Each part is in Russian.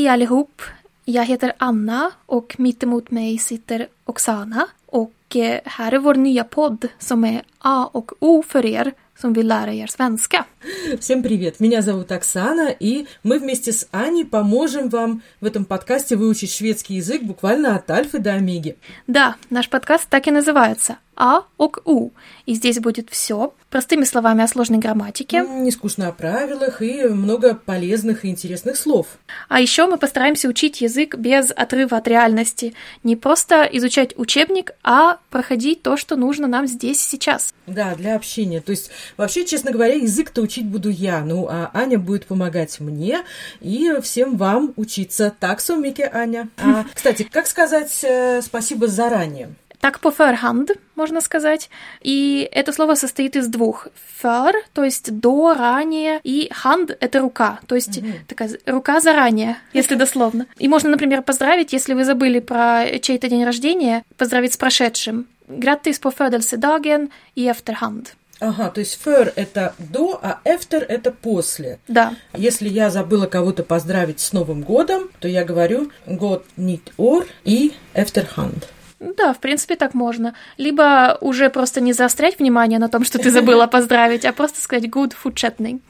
Hej allihop! Jag heter Anna och mittemot mig sitter Oksana. Och eh, här är vår nya podd som är A och O för er som vill lära er svenska. Всем привет! Меня зовут Оксана, и мы вместе с Аней поможем вам в этом подкасте выучить шведский язык буквально от альфы до омеги. Да, наш подкаст так и называется А ок У. И здесь будет все простыми словами о сложной грамматике. Не скучно о правилах и много полезных и интересных слов. А еще мы постараемся учить язык без отрыва от реальности. Не просто изучать учебник, а проходить то, что нужно нам здесь и сейчас. Да, для общения. То есть, вообще, честно говоря, язык-то учить буду я, ну, а Аня будет помогать мне и всем вам учиться. Так, сумики, Аня. А, кстати, как сказать э, спасибо заранее? Так по förhand, можно сказать. И это слово состоит из двух. För, то есть до, ранее, и hand — это рука, то есть такая рука заранее, если дословно. И можно, например, поздравить, если вы забыли про чей-то день рождения, поздравить с прошедшим. Grattis på födelsedagen i efterhand. Ага, то есть för это до, а efter это после. Да, Если я забыла кого-то поздравить с Новым годом, то я говорю год nytt år и efterhand. Да, в принципе, так можно. Либо уже просто не заострять внимание на том, что ты забыла поздравить, а просто сказать good fortsättning.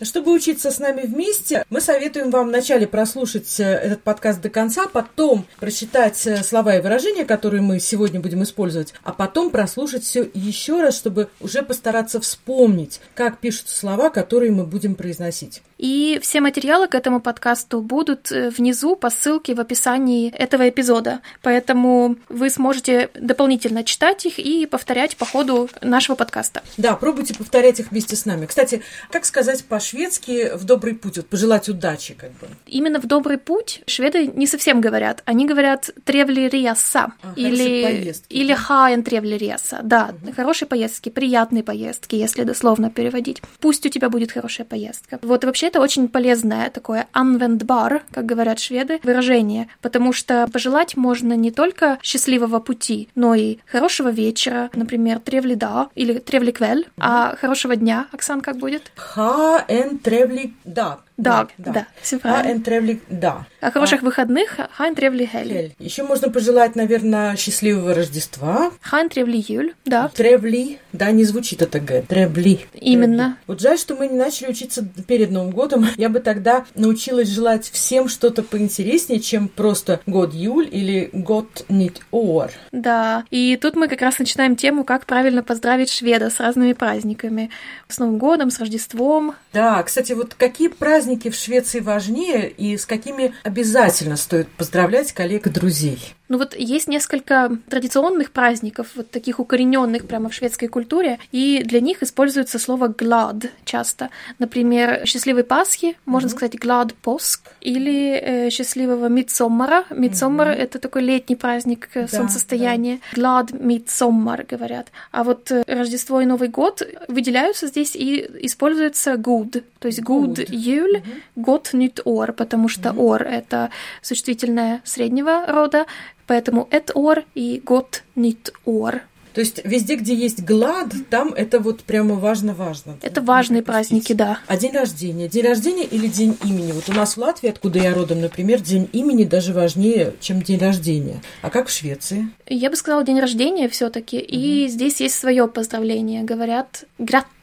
Чтобы учиться с нами вместе, мы советуем вам вначале прослушать э, этот подкаст до конца, потом прочитать э, слова и выражения, которые мы сегодня будем использовать, а потом прослушать все еще раз, чтобы уже постараться вспомнить, как пишутся слова, которые мы будем произносить. И все материалы к этому подкасту будут э, внизу по ссылке в описании этого эпизода. Поэтому вы сможете дополнительно читать их и повторять по ходу нашего подкаста. Да, пробуйте повторять их вместе с нами. Кстати, как сказать по-шведски в добрый путь, вот пожелать удачи, как бы. Именно в добрый путь шведы не совсем говорят. Они говорят тревли реса А, или, поездки, или да? хаен тревли реса. Да, хорошие поездки, приятные поездки, если дословно переводить. Пусть у тебя будет хорошая поездка. Вот и вообще это очень полезное такое användbar, как говорят шведы, выражение, потому что пожелать можно не только счастливого пути, но и хорошего вечера, например, тревли да или тревли квель, а хорошего дня, Оксан, как будет? Ха en trevlig dag. Да, да, всё Ха правильно. en trevlig dag. А хороших выходных ha en trevlig helg. Еще можно пожелать, наверное, счастливого Рождества. Ha en trevlig jul, да. Trevlig, да, не звучит это Г. Trevlig. Именно. Trevlig. Вот жаль, что мы не начали учиться перед Новым годом. Я бы тогда научилась желать всем что-то поинтереснее, чем просто God Jul или Gott Nytt År. Да, и тут мы как раз начинаем тему, как правильно поздравить шведа с разными праздниками. С Новым годом, с Рождеством. Да, кстати, вот какие праздники в Швеции важнее и с какими обязательно стоит поздравлять коллег и друзей? Ну вот есть несколько традиционных праздников, вот таких укорененных прямо в шведской культуре, и для них используется слово «glad» часто. Например, «счастливой Пасхи» можно сказать «glad påsk» или э, «счастливого Мидсоммара». Мидсоммар — это такой летний праздник э, Да, солнцестояния. «Glad Midsommar» говорят. А вот э, Рождество и Новый год выделяются здесь и используется «good», то есть «good, Good. юль», «gott nytt år», потому что «år» — это существительное среднего рода, Поэтому это ор и год нит ор. То есть везде, где есть глад, там это вот прямо важно-важно. Это важные праздники, да. А день рождения? День рождения или день имени? Вот у нас в Латвии, откуда я родом, например, день имени даже важнее, чем день рождения. А как в Швеции? Я бы сказала день рождения все-таки, и здесь есть свое поздравление. Говорят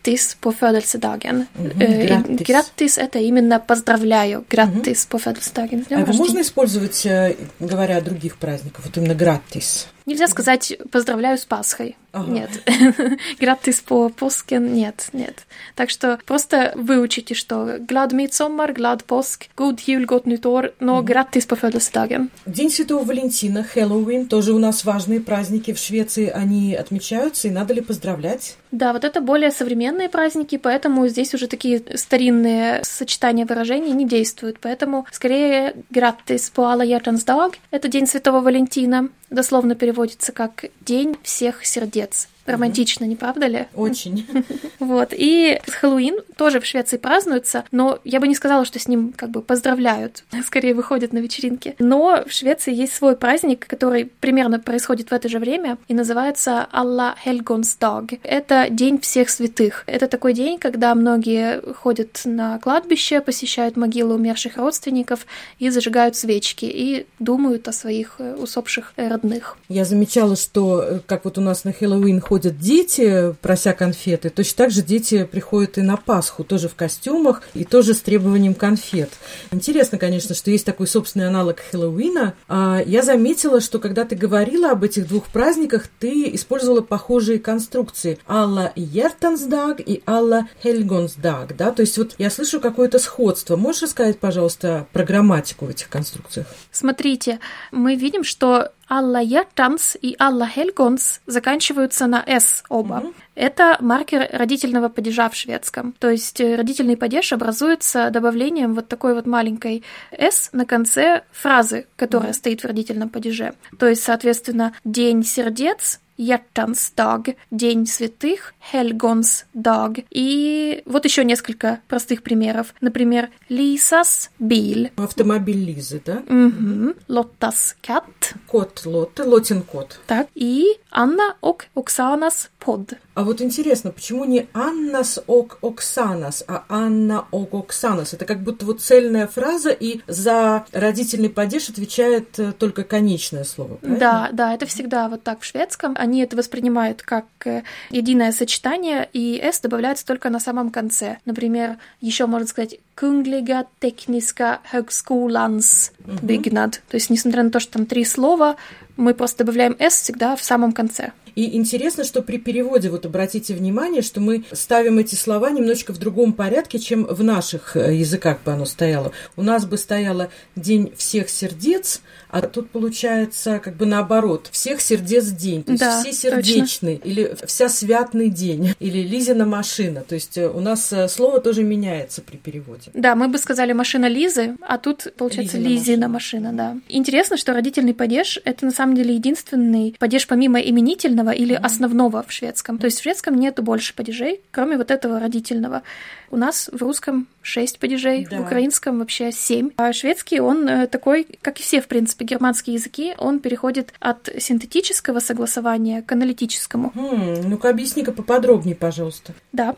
«граттис по födelsedagen». Мгм, и граттис. «Граттис» — это именно «поздравляю». «Граттис по födelsedagen». А его можно использовать, э, говоря о других праздниках? Вот именно гратис. Нельзя сказать «поздравляю с Пасхой». Ага. Нет. «Граттис по пåsken» — нет, нет. Так что просто выучите, что «glad midsommar», «glad påsk», «god jul», «gott nytt år», но «граттис по födelsedagen». День Святого Валентина, Хэллоуин, тоже у нас важные праздники в Швеции, они отмечаются, и надо ли поздравлять? Да, вот это более современные праздники, поэтому здесь уже такие старинные сочетания выражений не действуют. Поэтому скорее «Граттис по alla hjärtans dag» — это День Святого Валентина. Дословно переводится как «День всех сердец». Романтично, не правда ли? Очень. Вот. И Хэллоуин тоже в Швеции празднуется, но я бы не сказала, что с ним как бы поздравляют, скорее выходят на вечеринки. Но в Швеции есть свой праздник, который примерно происходит в это же время и называется Алла Helgonsdag. Это День всех святых. Это такой день, когда многие ходят на кладбище, посещают могилы умерших родственников и зажигают свечки и думают о своих э, усопших родных. Я замечала, что э, как вот у нас на Хэллоуин ходят дети, прося конфеты, точно так же дети приходят и на Пасху, тоже в костюмах и тоже с требованием конфет. Интересно, конечно, что есть такой собственный аналог Хэллоуина. А я заметила, что когда ты говорила об этих двух праздниках, ты использовала похожие конструкции. Алла Ертансдаг и Алла Хельгонсдаг, да? То есть вот я слышу какое-то сходство. Можешь рассказать, пожалуйста, про грамматику в этих конструкциях? Смотрите, мы видим, что Алла Hjärtans и Алла Helgons заканчиваются на «с» оба. Mm-hmm. Это маркер родительного падежа в шведском. То есть э, родительный падеж образуется добавлением вот такой вот маленькой «с» на конце фразы, которая mm-hmm. стоит в родительном падеже. То есть, соответственно, «день сердец» hjärtans dag, День святых, Helgons dag. И вот еще несколько простых примеров. Например, Лисас bil. Автомобиль Лизы, да? Угу. Лотtas katt. Кот Лотты, Лотин кот. Так. И Анна ок Оксанас под. А вот интересно, почему не Аннас ок Оксанас, а Анна ок Оксанас? Это как будто вот цельная фраза, и за родительный падеж отвечает э, только конечное слово, правильно? Да, да, это всегда вот так в шведском. Они это воспринимают как э, единое сочетание, и «с» добавляется только на самом конце. Например, еще можно сказать Kungliga Tekniska Högskolans byggnad. То есть, несмотря на то, что там три слова, мы просто добавляем «с» всегда в самом конце. И интересно, что при переводе, вот обратите внимание, что мы ставим эти слова немножечко в другом порядке, чем в наших э, языках бы оно стояло. У нас бы стояло «День всех сердец», а тут получается как бы наоборот. «Всех сердец день», то есть да, все сердечный, точно. или «вся святный день», или «Лизина машина». То есть э, у нас э, слово тоже меняется при переводе. Да, мы бы сказали «машина Лизы», а тут получается «Лизина, Лизина машина». машина, да. Интересно, что родительный падеж — это на самом деле единственный падеж помимо именительного, или основного в шведском. То есть в шведском нету больше падежей, кроме вот этого родительного. У нас в русском шесть падежей, да. в украинском вообще семь. А шведский, он э, такой, как и все, в принципе, германские языки, он переходит от синтетического согласования к аналитическому. Хм, ну-ка объясни-ка поподробнее, пожалуйста. Да.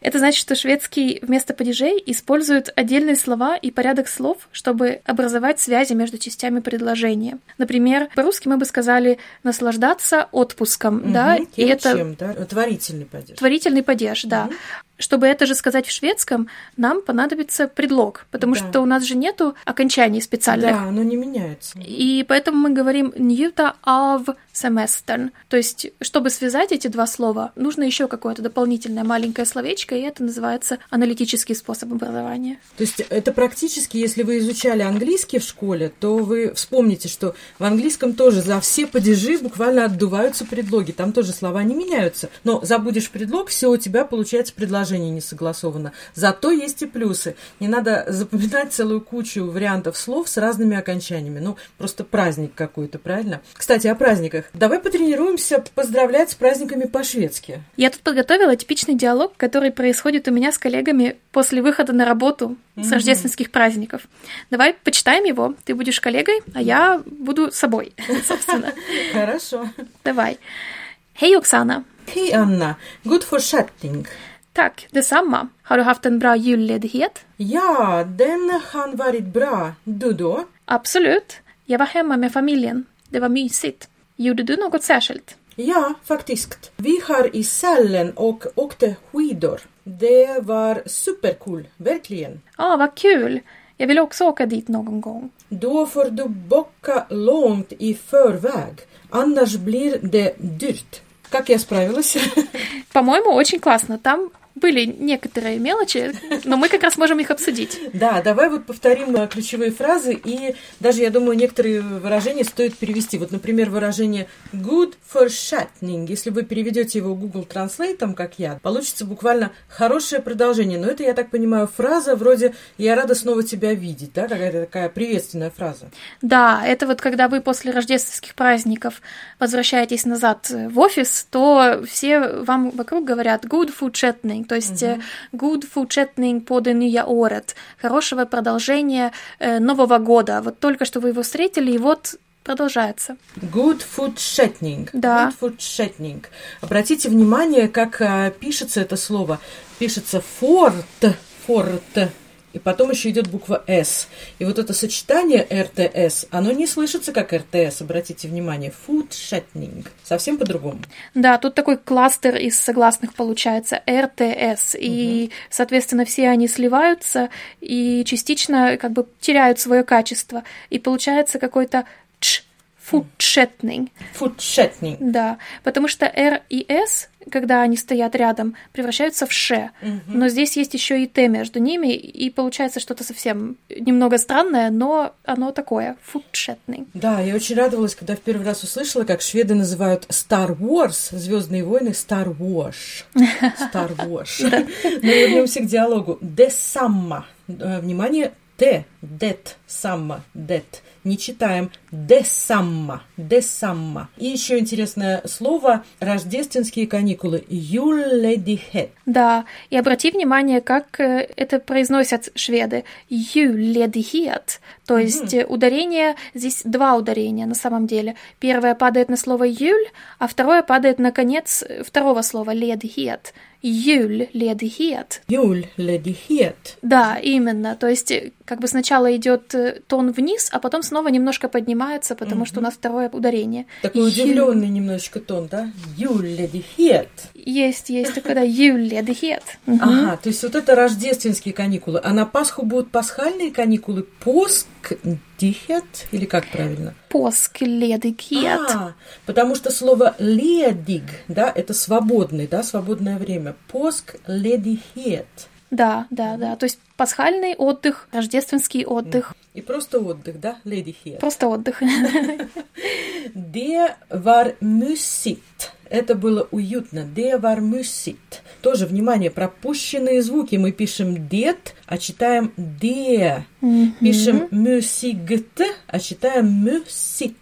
Это значит, что шведский вместо падежей использует отдельные слова и порядок слов, чтобы образовать связи между частями предложения. Например, по-русски мы бы сказали «наслаждаться отпуском», угу, да, и это... Чем, да? Творительный падеж. Творительный падеж, угу. Чтобы это же сказать в шведском, нам понадобится предлог, потому да. что у нас же нету окончаний специальных. Да, оно не меняется. И поэтому мы говорим ньюта av semestern. То есть, чтобы связать эти два слова, нужно еще какое-то дополнительное маленькое словечко, и это называется аналитический способ образования. То есть это практически, если вы изучали английский в школе, то вы вспомните, что в английском тоже за все падежи буквально отдуваются предлоги, там тоже слова не меняются. Но забудешь предлог, все у тебя получается предложение не согласовано. Зато есть и плюсы. Не надо запоминать целую кучу вариантов слов с разными окончаниями. Ну, просто праздник какой-то, правильно? Кстати, о праздниках. Давай потренируемся поздравлять с праздниками по-шведски. Я тут подготовила типичный диалог, который происходит у меня с коллегами после выхода на работу с рождественских праздников. Давай почитаем его. Ты будешь коллегой, а я буду собой, собственно. Хорошо. Давай. Hej Оксана! Hej Anna! Good fortsättning! Tack, detsamma. Har du haft en bra julledighet? Ja, den har varit bra. Du då? Absolut. Jag var hemma med familjen. Det var mysigt. Gjorde du något särskilt? Ja, faktiskt. Vi har i Sälen och åkte skidor. Det var supercool, verkligen. Ja, ah, vad kul. Jag vill också åka dit någon gång. Då får du boka långt i förväg. Annars blir det dyrt. Как я справилась? По-моему, очень классно. Там были некоторые мелочи, но мы как раз можем их обсудить. Да, давай вот повторим э, ключевые фразы, и даже, я думаю, некоторые выражения стоит перевести. Вот, например, выражение good for foreshadowing. Если вы переведете его Google Translate, как я, получится буквально хорошее продолжение. Но это, я так понимаю, фраза вроде «я рада снова тебя видеть», да, какая-то такая приветственная фраза. Да, это вот когда вы после рождественских праздников возвращаетесь назад в офис, то все вам вокруг говорят good fortsättning, то есть угу. good fortsättning по nya året, хорошего продолжения э, Нового года. Вот только что вы его встретили, и вот продолжается. Good fortsättning. Да. Good fortsättning. Обратите внимание, как а, пишется это слово. Пишется fort, fort, и потом еще идет буква «С». И вот это сочетание «РТС», оно не слышится как «РТС», обратите внимание. Food shatning. Совсем по-другому. Да, тут такой кластер из согласных получается «РТС». Угу. И, соответственно, все они сливаются и частично как бы теряют свое качество. И получается какой-то «ч», Fortsättning. Fortsättning. Да, потому что R и S, когда они стоят рядом, превращаются в ш. Угу. Но здесь есть еще и Т между ними, и получается что-то совсем немного странное, но оно такое. Fortsättning. Да, я очень радовалась, когда в первый раз услышала, как шведы называют Star Wars, Звездные войны, Star Wars. Star Wars. Но вернемся к диалогу. Detsamma. Э, внимание, Т. Дет. Самма. Дет не читаем десамма, десамма. И еще интересное слово рождественские каникулы юледихет. Да, и обрати внимание, как э, это произносят шведы. Юледихет. То есть mm ударение, здесь два ударения на самом деле. Первое падает на слово юль, а второе падает на конец второго слова ледихет. Julledighet. Julledighet. Да, именно. То есть, как бы сначала идет тон вниз, а потом снова немножко поднимается, потому угу. что у нас второе ударение. Такой Ю... удивленный немножечко тон, да? Julledighet. Есть, есть такой, да, Julledighet. Угу. Ага, то есть вот это рождественские каникулы. А на Пасху будут пасхальные каникулы, поск Дихет, или как правильно? Påskledighet. А, потому что слово ледиг, да, это свободный, да, свободное время. Påskledighet. Да, да, да. То есть пасхальный отдых, рождественский отдых. И просто отдых, да, ledighet. Просто отдых. Det var mysigt. Это было уютно. Det var mysigt. Тоже, внимание, пропущенные звуки. Мы пишем дет, а читаем де. Mm-hmm. Пишем mysigt, а читаем mysigt.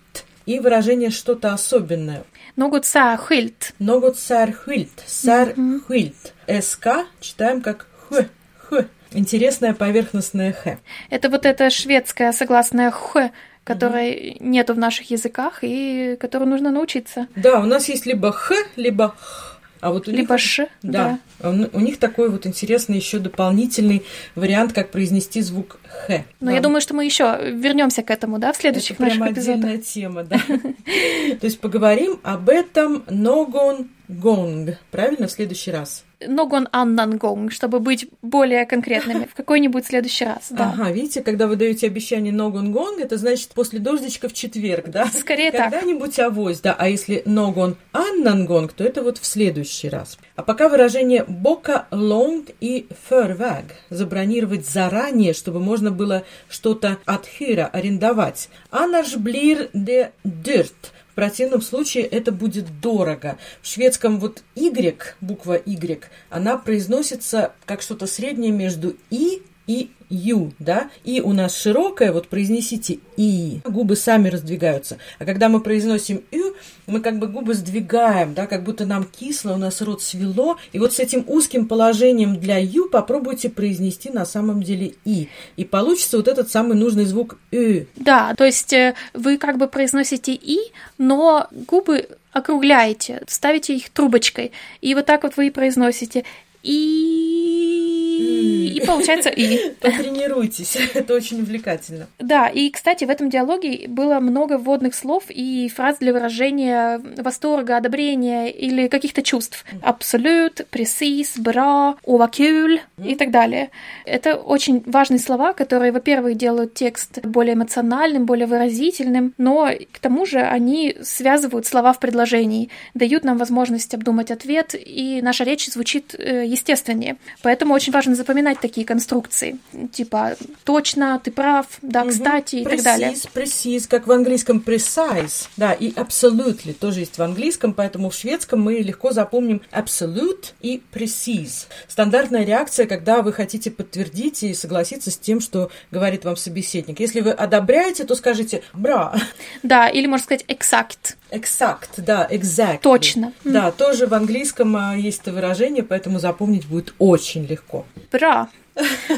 И выражение что-то особенное. Något särskilt. Något särskilt. Särskilt. СК читаем как х. Х. Интересное поверхностное х. Это вот это шведское согласное х, которой угу. нету в наших языках и которую нужно научиться. Да, у нас есть либо х, либо х. А вот у Либо них, ш, да. да. У них такой вот интересный еще дополнительный вариант, как произнести звук х. Но да. я думаю, что мы еще вернемся к этому, да, в следующих Это наших прям эпизодах. отдельная тема, да. То есть поговорим об этом ногон гонг, правильно, в следующий раз? Ногон аннан гонг, чтобы быть более конкретными, в какой-нибудь следующий раз, да. Ага, видите, когда вы даете обещание ногон гонг, это значит после дождичка в четверг, да? Скорее так. Когда-нибудь авось, да, а если ногон аннан гонг, то это вот в следующий раз. А пока выражение бока лонг и förväg, забронировать заранее, чтобы можно было что-то от хира арендовать. Annars blir det dyrt. В противном случае это будет дорого. В шведском вот Y, буква Y, она произносится как что-то среднее между И и ю, да, и у нас широкое, вот произнесите и, губы сами раздвигаются. А когда мы произносим ю, мы как бы губы сдвигаем, да, как будто нам кисло, у нас рот свело, и вот с этим узким положением для ю попробуйте произнести на самом деле и, и получится вот этот самый нужный звук ю. Да, то есть э, вы как бы произносите и, но губы округляете, ставите их трубочкой, и вот так вот вы и произносите и и получается и. Потренируйтесь, это очень увлекательно. Да, и, кстати, в этом диалоге было много вводных слов и фраз для выражения восторга, одобрения или каких-то чувств. Абсолют, precis, bra, ова кюль и так далее. Это очень важные слова, которые, во-первых, делают текст более эмоциональным, более выразительным, но к тому же они связывают слова в предложении, дают нам возможность обдумать ответ, и наша речь звучит э, естественнее. Поэтому очень важно запоминать такие конструкции, типа точно, ты прав, да, кстати и precise, так далее. Precise, как в английском precise, да, и absolutely тоже есть в английском, поэтому в шведском мы легко запомним absolute и precise. Стандартная реакция, когда вы хотите подтвердить и согласиться с тем, что говорит вам собеседник. Если вы одобряете, то скажите «бра». Да, или можно сказать «exact». Exact, да, exact. Точно. Да, тоже в английском а, есть это выражение, поэтому запомнить будет очень легко. Бра.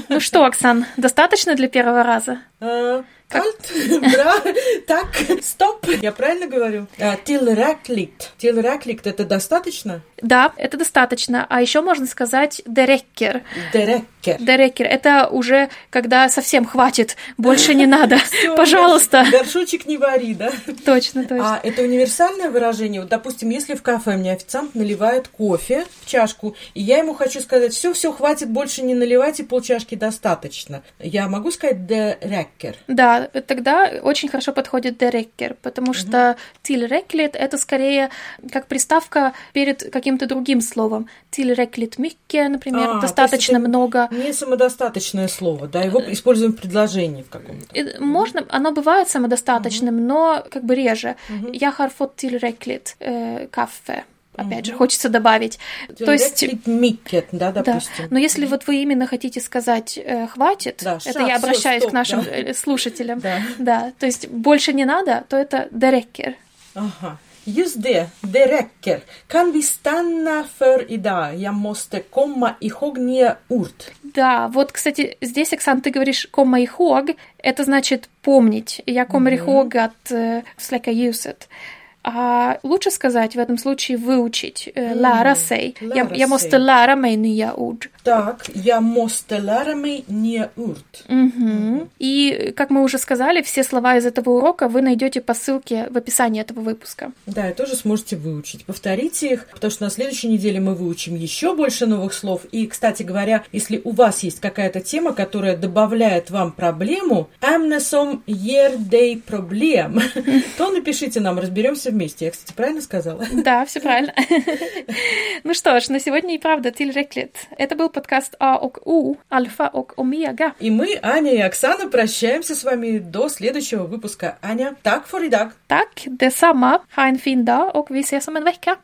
Ну что, Оксан, достаточно для первого раза? А, Кальт, бра, так, стоп, я правильно говорю? Тиллеракликт. Тиллеракликт это достаточно? Да, это достаточно. А еще можно сказать дереккер. Дереккер. Дереккер. Это уже когда совсем хватит, больше не надо. Пожалуйста. Горшочек не вари, да? Точно, точно. А это универсальное выражение? Вот, допустим, если в кафе мне официант наливает кофе в чашку, и я ему хочу сказать, все, все, хватит, больше не наливать, и полчашки достаточно. Я могу сказать дереккер? Да, тогда очень хорошо подходит дереккер, потому угу. что тильреклит это скорее как приставка перед каким-то другим словом. Тильреклит микке, например, а, достаточно много. Не самодостаточное слово, да, его используем в предложении в каком-то. Можно, оно бывает самодостаточным, угу. но как бы реже. Я харфот тильреклит э, кафе опять угу. же, хочется добавить. То есть... Микет, да, допустим. Да. Но если вот вы именно хотите сказать э, «хватит», да, это шаг, я обращаюсь стоп, к нашим да. Э, слушателям, да. да, то есть больше не надо, то это «дерекер». Ага. Just det, det räcker. Kan vi stanna för idag? Jag måste komma ihåg nya ord. Да, вот, кстати, здесь, Оксан, ты говоришь «komma ihåg», это значит «помнить». Я kommer mm-hmm. ihåg att uh, släcka ljuset. А лучше сказать в этом случае выучить, э, sig. Lära jag, jag måste lära mig nya ord. Так, я lära mig nya ord. Угу. И, как мы уже сказали, все слова из этого урока вы найдете по ссылке в описании этого выпуска. Да, и тоже сможете выучить. Повторите их, потому что на следующей неделе мы выучим еще больше новых слов. И, кстати говоря, если у вас есть какая-то тема, которая добавляет вам проблему, ger dig problem, то напишите нам, разберемся вместе. Я, кстати, правильно сказала? Да, все правильно. Ну что ж, на сегодня и правда tillräckligt. Это был подкаст А och У, Альфа och Омега. И мы, Аня и Оксана, прощаемся с вами до следующего выпуска. Аня, так for. Так, detsamma. Ha en fin dag och vi ses om en vecka.